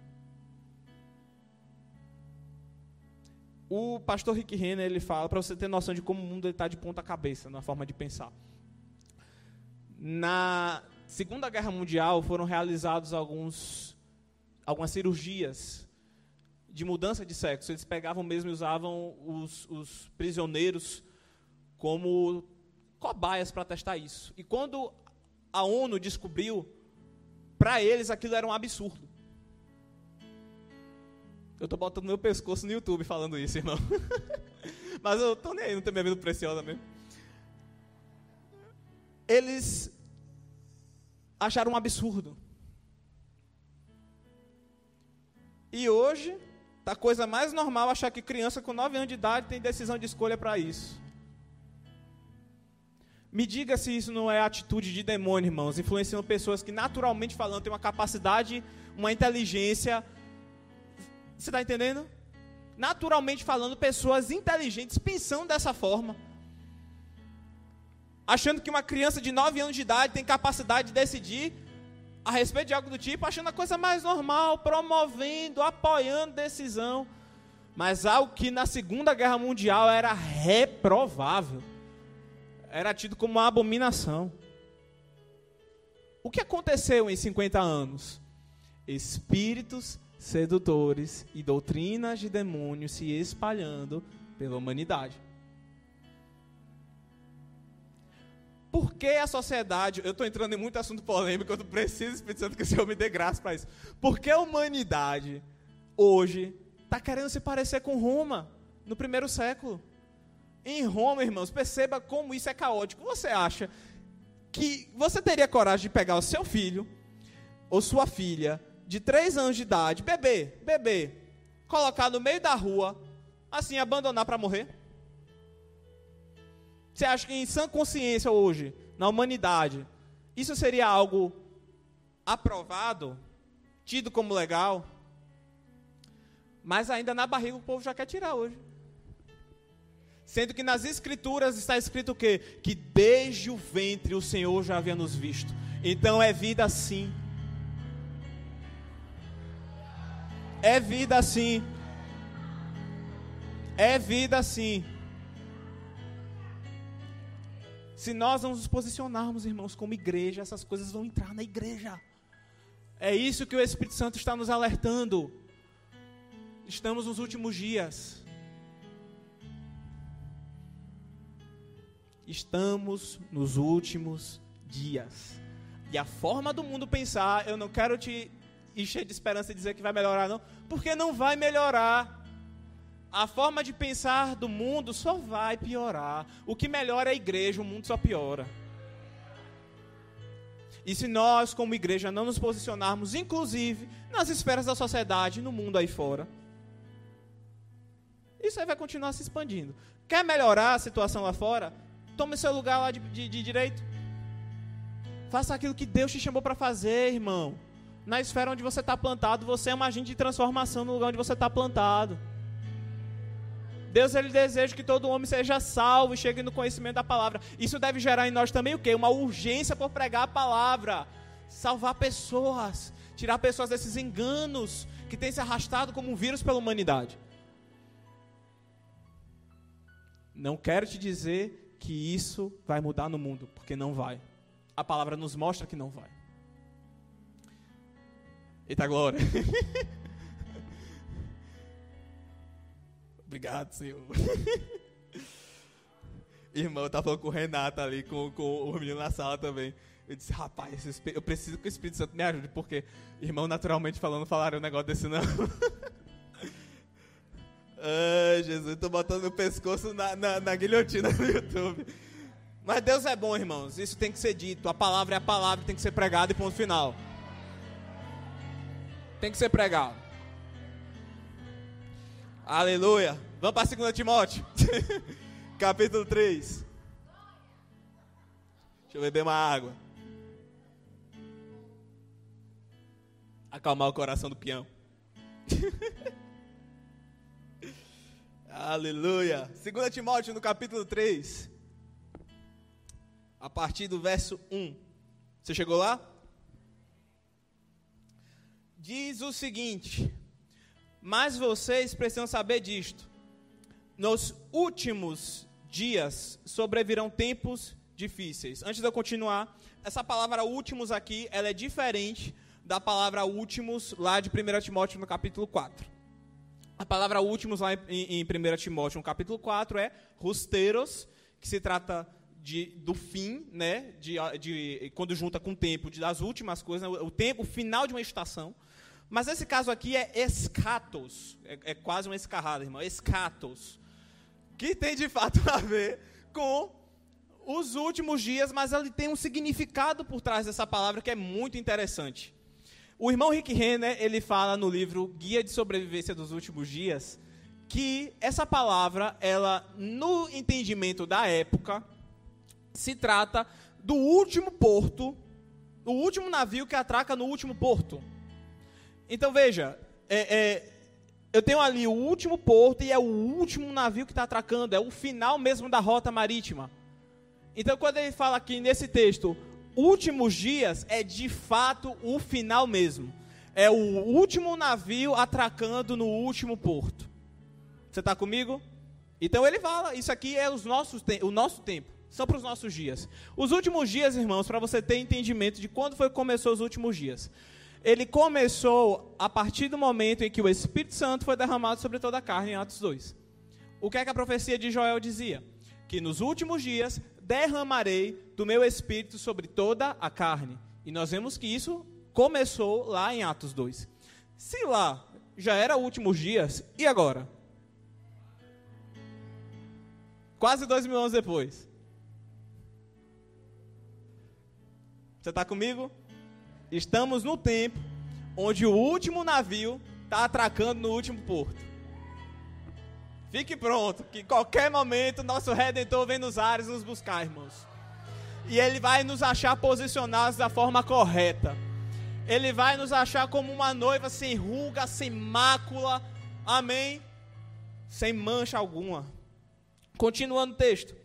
O pastor Rick Renner ele fala para você ter noção de como o mundo está de ponta cabeça na forma de pensar. Na Segunda Guerra Mundial foram realizados alguns algumas cirurgias de mudança de sexo. Eles pegavam mesmo e usavam os, os prisioneiros como cobaias para testar isso. E quando a ONU descobriu, para eles aquilo era um absurdo. Eu tô botando meu pescoço no YouTube falando isso, irmão. Mas eu tô nem aí, não tenho minha vida preciosa mesmo. Eles acharam um absurdo. E hoje, tá coisa mais normal achar que criança com 9 anos de idade tem decisão de escolha para isso. Me diga se isso não é atitude de demônio, irmãos, influenciando pessoas que naturalmente falando têm uma capacidade, uma inteligência você está entendendo? Naturalmente falando, pessoas inteligentes pensando dessa forma. Achando que uma criança de 9 anos de idade tem capacidade de decidir a respeito de algo do tipo, achando a coisa mais normal, promovendo, apoiando decisão. Mas algo que na Segunda Guerra Mundial era reprovável. Era tido como uma abominação. O que aconteceu em 50 anos? Espíritos sedutores e doutrinas de demônios se espalhando pela humanidade. Por que a sociedade, eu estou entrando em muito assunto polêmico, eu preciso, Espírito Santo, que o Senhor me dê graça para isso. Por que a humanidade, hoje, está querendo se parecer com Roma, no primeiro século? Em Roma, irmãos, perceba como isso é caótico. Você acha que você teria coragem de pegar o seu filho ou sua filha de 3 anos de idade, bebê, bebê, colocar no meio da rua, assim, abandonar para morrer? Você acha que em sã consciência hoje, na humanidade, isso seria algo aprovado, tido como legal? Mas ainda na barriga o povo já quer tirar hoje. Sendo que nas escrituras está escrito o quê? Que desde o ventre o Senhor já havia nos visto. Então é vida sim. É vida assim. É vida assim. Se nós não nos posicionarmos, irmãos, como igreja, essas coisas vão entrar na igreja. É isso que o Espírito Santo está nos alertando. Estamos nos últimos dias. Estamos nos últimos dias. E a forma do mundo pensar, eu não quero te e cheio de esperança e dizer que vai melhorar, não, porque não vai melhorar. A forma de pensar do mundo só vai piorar. O que melhora é a igreja, o mundo só piora. E se nós, como igreja, não nos posicionarmos, inclusive nas esferas da sociedade, no mundo aí fora, isso aí vai continuar se expandindo. Quer melhorar a situação lá fora? Tome seu lugar lá de, de, de direito. Faça aquilo que Deus te chamou para fazer, irmão na esfera onde você está plantado, você é um agente de transformação no lugar onde você está plantado. Deus ele deseja que todo homem seja salvo e chegue no conhecimento da palavra. Isso deve gerar em nós também o quê? Uma urgência por pregar a palavra, salvar pessoas, tirar pessoas desses enganos que têm se arrastado como um vírus pela humanidade. Não quero te dizer que isso vai mudar no mundo, porque não vai. A palavra nos mostra que não vai. Eita glória. Obrigado, Senhor. Irmão, eu tava falando com o Renato ali, com, com o menino na sala também. Eu disse, rapaz, eu preciso que o Espírito Santo me ajude, porque, irmão, naturalmente falando, falaram um negócio desse não. Ai, Jesus, tô botando o pescoço na, na, na guilhotina do YouTube. Mas Deus é bom, irmãos. Isso tem que ser dito. A palavra é a palavra, tem que ser pregada e ponto final tem que ser pregado. Aleluia. Vamos para 2 Timóteo, capítulo 3. Deixa eu beber uma água. Acalmar o coração do peão. Aleluia. 2 Timóteo, no capítulo 3. A partir do verso 1. Você chegou lá? diz o seguinte: Mas vocês precisam saber disto. Nos últimos dias sobrevirão tempos difíceis. Antes de eu continuar, essa palavra últimos aqui, ela é diferente da palavra últimos lá de 1 Timóteo no capítulo 4. A palavra últimos lá em, em 1 Timóteo no capítulo 4 é rusteiros, que se trata de, do fim, né, de, de, quando junta com o tempo de, das últimas coisas, né, o tempo, o final de uma estação. Mas esse caso aqui é escatos, é, é quase uma escarrada, irmão, escatos, que tem de fato a ver com os últimos dias, mas ele tem um significado por trás dessa palavra que é muito interessante. O irmão Rick Renner, ele fala no livro Guia de Sobrevivência dos Últimos Dias, que essa palavra, ela, no entendimento da época, se trata do último porto, o último navio que atraca no último porto. Então veja, é, é, eu tenho ali o último porto e é o último navio que está atracando, é o final mesmo da rota marítima. Então quando ele fala aqui nesse texto, últimos dias, é de fato o final mesmo. É o último navio atracando no último porto. Você está comigo? Então ele fala, isso aqui é os nossos, o nosso tempo são para os nossos dias. Os últimos dias, irmãos, para você ter entendimento de quando foi que começou os últimos dias. Ele começou a partir do momento em que o Espírito Santo foi derramado sobre toda a carne, em Atos 2. O que é que a profecia de Joel dizia? Que nos últimos dias derramarei do meu Espírito sobre toda a carne. E nós vemos que isso começou lá em Atos 2. Se lá já era últimos dias, e agora? Quase dois mil anos depois. Você está comigo? Estamos no tempo onde o último navio está atracando no último porto. Fique pronto, que em qualquer momento nosso Redentor vem nos ares nos buscar, irmãos. E ele vai nos achar posicionados da forma correta. Ele vai nos achar como uma noiva sem ruga, sem mácula. Amém? Sem mancha alguma. Continuando o texto.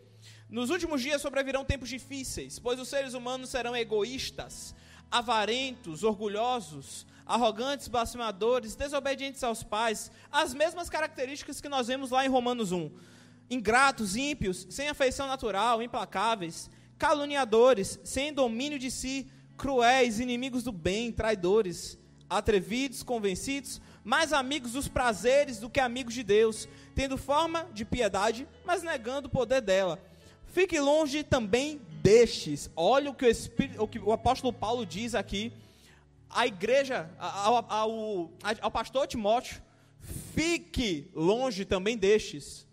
Nos últimos dias sobrevirão tempos difíceis, pois os seres humanos serão egoístas, avarentos, orgulhosos, arrogantes, blasfemadores, desobedientes aos pais, as mesmas características que nós vemos lá em Romanos 1. Ingratos, ímpios, sem afeição natural, implacáveis, caluniadores, sem domínio de si, cruéis, inimigos do bem, traidores, atrevidos, convencidos, mais amigos dos prazeres do que amigos de Deus, tendo forma de piedade, mas negando o poder dela Fique longe também destes. Olha o que o, Espírito, o, que o apóstolo Paulo diz aqui. A igreja, ao, ao, ao pastor Timóteo, fique longe também destes.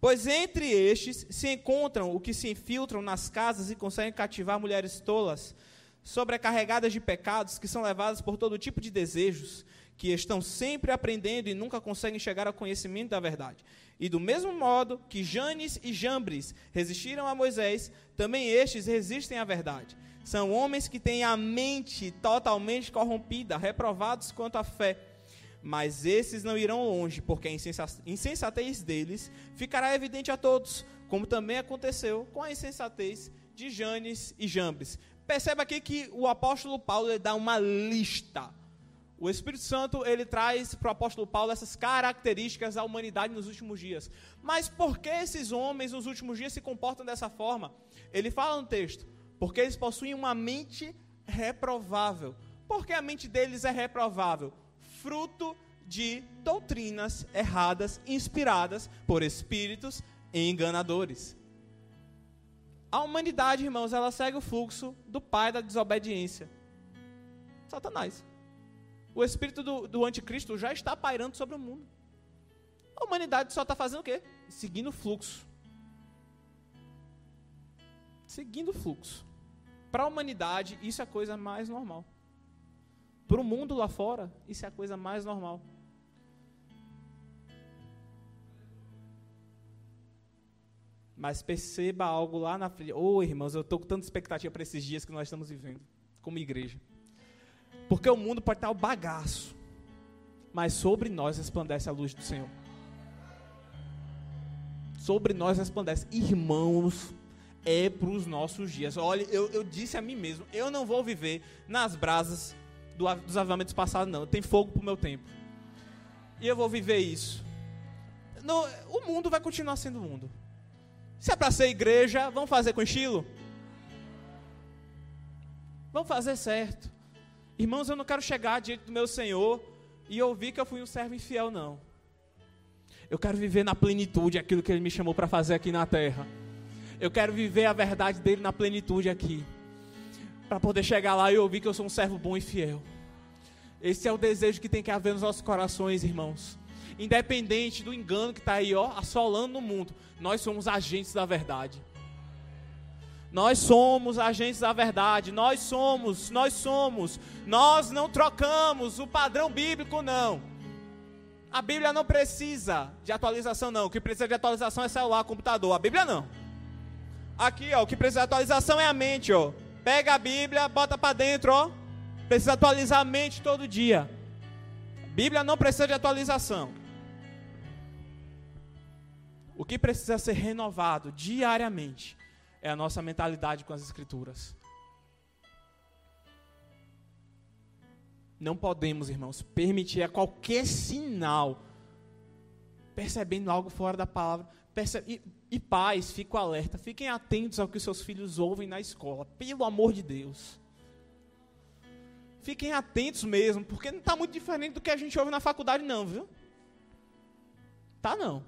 Pois entre estes se encontram o que se infiltram nas casas e conseguem cativar mulheres tolas, sobrecarregadas de pecados, que são levadas por todo tipo de desejos, que estão sempre aprendendo e nunca conseguem chegar ao conhecimento da verdade. E do mesmo modo que Janes e Jambres resistiram a Moisés, também estes resistem à verdade. São homens que têm a mente totalmente corrompida, reprovados quanto à fé. Mas esses não irão longe, porque a insensatez deles ficará evidente a todos, como também aconteceu com a insensatez de Janes e Jambres. Perceba aqui que o apóstolo Paulo dá uma lista o Espírito Santo ele traz para o apóstolo Paulo essas características da humanidade nos últimos dias. Mas por que esses homens nos últimos dias se comportam dessa forma? Ele fala no texto: porque eles possuem uma mente reprovável. Por que a mente deles é reprovável? Fruto de doutrinas erradas, inspiradas por espíritos enganadores. A humanidade, irmãos, ela segue o fluxo do pai da desobediência. Satanás. O espírito do, do anticristo já está pairando sobre o mundo. A humanidade só está fazendo o quê? Seguindo o fluxo. Seguindo o fluxo. Para a humanidade, isso é a coisa mais normal. Para o mundo lá fora, isso é a coisa mais normal. Mas perceba algo lá na frente. Ô oh, irmãos, eu estou com tanta expectativa para esses dias que nós estamos vivendo, como igreja. Porque o mundo pode estar o bagaço, mas sobre nós resplandece a luz do Senhor. Sobre nós resplandece. Irmãos, é para os nossos dias. Olha, eu, eu, disse a mim mesmo: eu não vou viver nas brasas do, dos avivamentos passados, não. Tem fogo para o meu tempo. E eu vou viver isso. Não, o mundo vai continuar sendo o mundo. Se é para ser igreja, vamos fazer com estilo? Vamos fazer certo. Irmãos, eu não quero chegar diante do meu Senhor e ouvir que eu fui um servo infiel, não. Eu quero viver na plenitude aquilo que Ele me chamou para fazer aqui na terra. Eu quero viver a verdade dele na plenitude aqui. Para poder chegar lá e ouvir que eu sou um servo bom e fiel. Esse é o desejo que tem que haver nos nossos corações, irmãos. Independente do engano que está aí, ó, assolando no mundo, nós somos agentes da verdade. Nós somos agentes da verdade. Nós somos, nós somos. Nós não trocamos o padrão bíblico, não. A Bíblia não precisa de atualização, não. O que precisa de atualização é celular, computador. A Bíblia não. Aqui, ó, o que precisa de atualização é a mente, ó. Pega a Bíblia, bota para dentro, ó. Precisa atualizar a mente todo dia. A Bíblia não precisa de atualização. O que precisa ser renovado diariamente é a nossa mentalidade com as Escrituras. Não podemos, irmãos, permitir a qualquer sinal, percebendo algo fora da palavra. E, e pais, fico alerta, fiquem atentos ao que seus filhos ouvem na escola, pelo amor de Deus. Fiquem atentos mesmo, porque não está muito diferente do que a gente ouve na faculdade, não, viu? Tá não.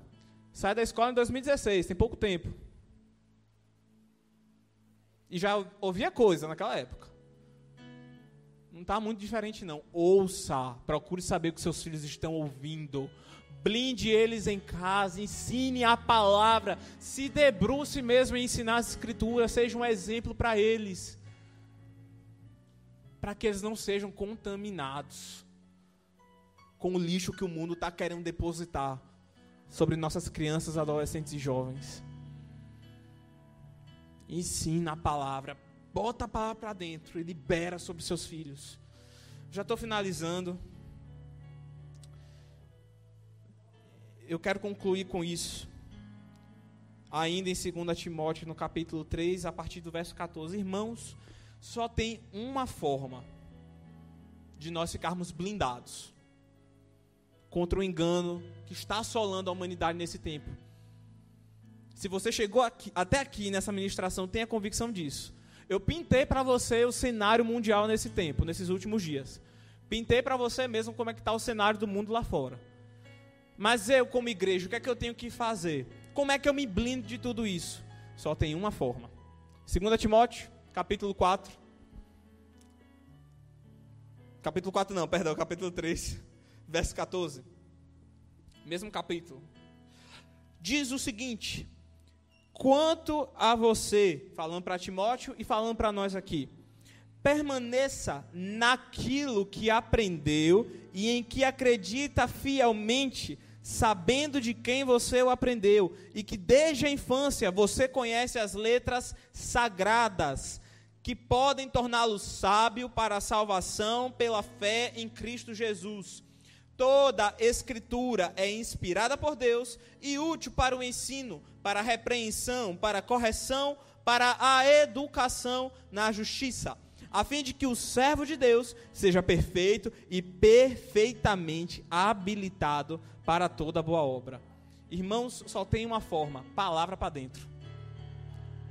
Sai da escola em 2016, tem pouco tempo. E já ouvia coisa naquela época. Não está muito diferente, não. Ouça, procure saber o que seus filhos estão ouvindo. Blinde eles em casa, ensine a palavra, se debruce mesmo em ensinar as escrituras, seja um exemplo para eles. Para que eles não sejam contaminados com o lixo que o mundo está querendo depositar sobre nossas crianças, adolescentes e jovens. Ensina a palavra, bota a palavra para dentro e libera sobre seus filhos. Já estou finalizando. Eu quero concluir com isso. Ainda em 2 Timóteo, no capítulo 3, a partir do verso 14. Irmãos, só tem uma forma de nós ficarmos blindados contra o engano que está assolando a humanidade nesse tempo se você chegou aqui, até aqui nessa ministração, tenha convicção disso. Eu pintei para você o cenário mundial nesse tempo, nesses últimos dias. Pintei para você mesmo como é que está o cenário do mundo lá fora. Mas eu, como igreja, o que é que eu tenho que fazer? Como é que eu me blindo de tudo isso? Só tem uma forma. 2 Timóteo, capítulo 4. Capítulo 4 não, perdão, capítulo 3, verso 14. Mesmo capítulo. Diz o seguinte: Quanto a você, falando para Timóteo e falando para nós aqui, permaneça naquilo que aprendeu e em que acredita fielmente, sabendo de quem você o aprendeu, e que desde a infância você conhece as letras sagradas, que podem torná-lo sábio para a salvação pela fé em Cristo Jesus. Toda escritura é inspirada por Deus e útil para o ensino, para a repreensão, para a correção, para a educação na justiça, a fim de que o servo de Deus seja perfeito e perfeitamente habilitado para toda boa obra. Irmãos, só tem uma forma: palavra para dentro.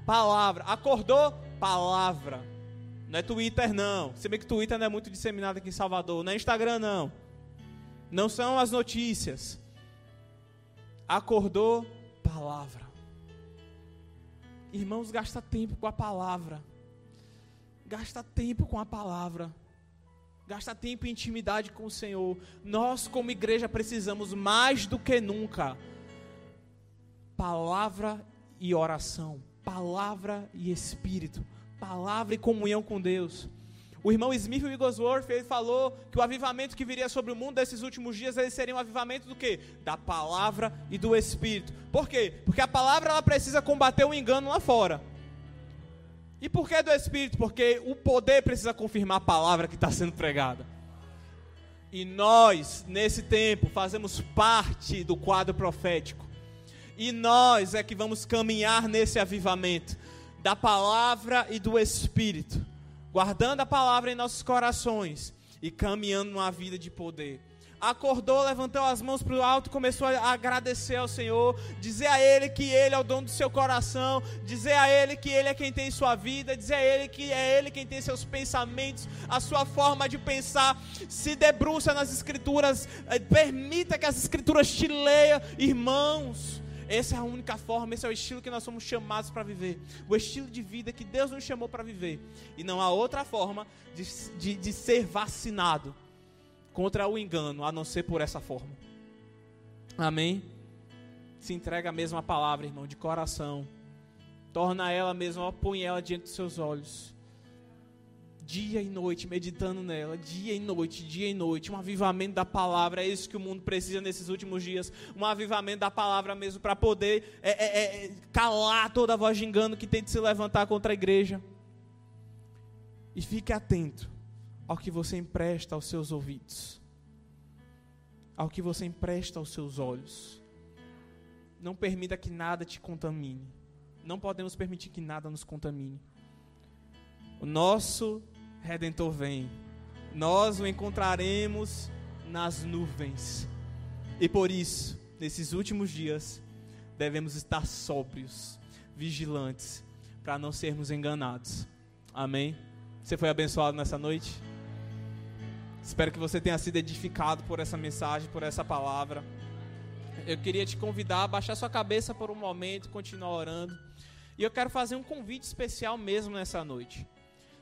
Palavra. Acordou? Palavra. Não é Twitter, não. Se bem que Twitter não é muito disseminado aqui em Salvador. Não é Instagram, não não são as notícias. Acordou, palavra. Irmãos, gasta tempo com a palavra. Gasta tempo com a palavra. Gasta tempo em intimidade com o Senhor. Nós, como igreja, precisamos mais do que nunca. Palavra e oração. Palavra e espírito. Palavra e comunhão com Deus. O irmão Smith Wigglesworth, ele falou que o avivamento que viria sobre o mundo desses últimos dias, ele seria um avivamento do quê? Da palavra e do Espírito. Por quê? Porque a palavra ela precisa combater o engano lá fora. E por que do Espírito? Porque o poder precisa confirmar a palavra que está sendo pregada. E nós, nesse tempo, fazemos parte do quadro profético. E nós é que vamos caminhar nesse avivamento da palavra e do Espírito guardando a palavra em nossos corações e caminhando numa vida de poder. Acordou, levantou as mãos para o alto, começou a agradecer ao Senhor, dizer a Ele que Ele é o dono do seu coração, dizer a Ele que Ele é quem tem sua vida, dizer a Ele que é Ele quem tem seus pensamentos, a sua forma de pensar. Se debruça nas Escrituras, eh, permita que as Escrituras te leiam, irmãos. Essa é a única forma, esse é o estilo que nós somos chamados para viver. O estilo de vida que Deus nos chamou para viver. E não há outra forma de, de, de ser vacinado contra o engano, a não ser por essa forma. Amém? Se entrega a mesma palavra, irmão, de coração. Torna ela mesma, põe ela diante dos seus olhos dia e noite, meditando nela, dia e noite, dia e noite, um avivamento da palavra, é isso que o mundo precisa nesses últimos dias, um avivamento da palavra mesmo, para poder é, é, é, calar toda a voz de engano que de se levantar contra a igreja. E fique atento ao que você empresta aos seus ouvidos, ao que você empresta aos seus olhos. Não permita que nada te contamine. Não podemos permitir que nada nos contamine. O nosso Redentor vem. Nós o encontraremos nas nuvens. E por isso, nesses últimos dias, devemos estar sóbrios, vigilantes, para não sermos enganados. Amém? Você foi abençoado nessa noite? Espero que você tenha sido edificado por essa mensagem, por essa palavra. Eu queria te convidar a baixar sua cabeça por um momento, continuar orando. E eu quero fazer um convite especial mesmo nessa noite.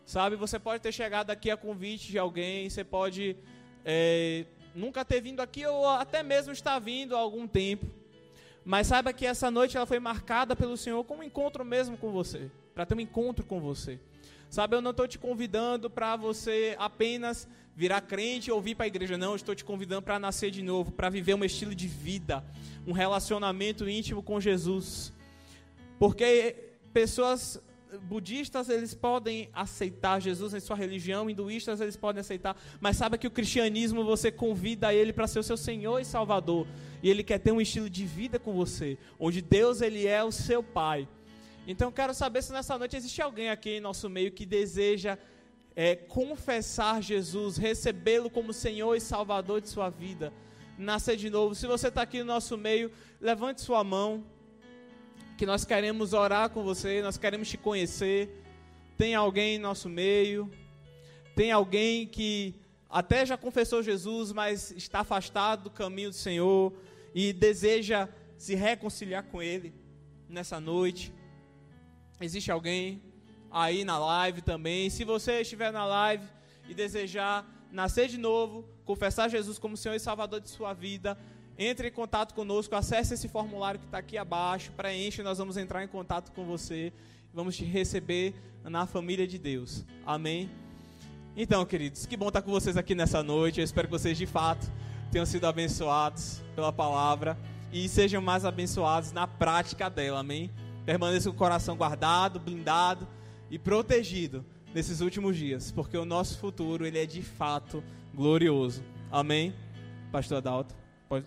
Sabe, você pode ter chegado aqui a convite de alguém, você pode é, nunca ter vindo aqui ou até mesmo estar vindo há algum tempo. Mas saiba que essa noite ela foi marcada pelo Senhor com um encontro mesmo com você, para ter um encontro com você. Sabe, eu não estou te convidando para você apenas virar crente ou vir para a igreja, não. Eu estou te convidando para nascer de novo, para viver um estilo de vida, um relacionamento íntimo com Jesus. Porque pessoas budistas eles podem aceitar Jesus em sua religião, hinduístas eles podem aceitar, mas sabe que o cristianismo você convida ele para ser o seu Senhor e Salvador, e ele quer ter um estilo de vida com você, onde Deus ele é o seu Pai. Então quero saber se nessa noite existe alguém aqui em nosso meio que deseja é, confessar Jesus, recebê-lo como Senhor e Salvador de sua vida, nascer de novo. Se você está aqui no nosso meio, levante sua mão nós queremos orar com você, nós queremos te conhecer. Tem alguém em nosso meio, tem alguém que até já confessou Jesus, mas está afastado do caminho do Senhor e deseja se reconciliar com Ele nessa noite. Existe alguém aí na live também. Se você estiver na live e desejar nascer de novo, confessar Jesus como Senhor e Salvador de sua vida, entre em contato conosco, acesse esse formulário que está aqui abaixo, preencha e nós vamos entrar em contato com você. Vamos te receber na família de Deus. Amém? Então, queridos, que bom estar com vocês aqui nessa noite. Eu espero que vocês de fato tenham sido abençoados pela palavra e sejam mais abençoados na prática dela. Amém? Permaneça com o coração guardado, blindado e protegido nesses últimos dias, porque o nosso futuro ele é de fato glorioso. Amém? Pastor Adalto, pode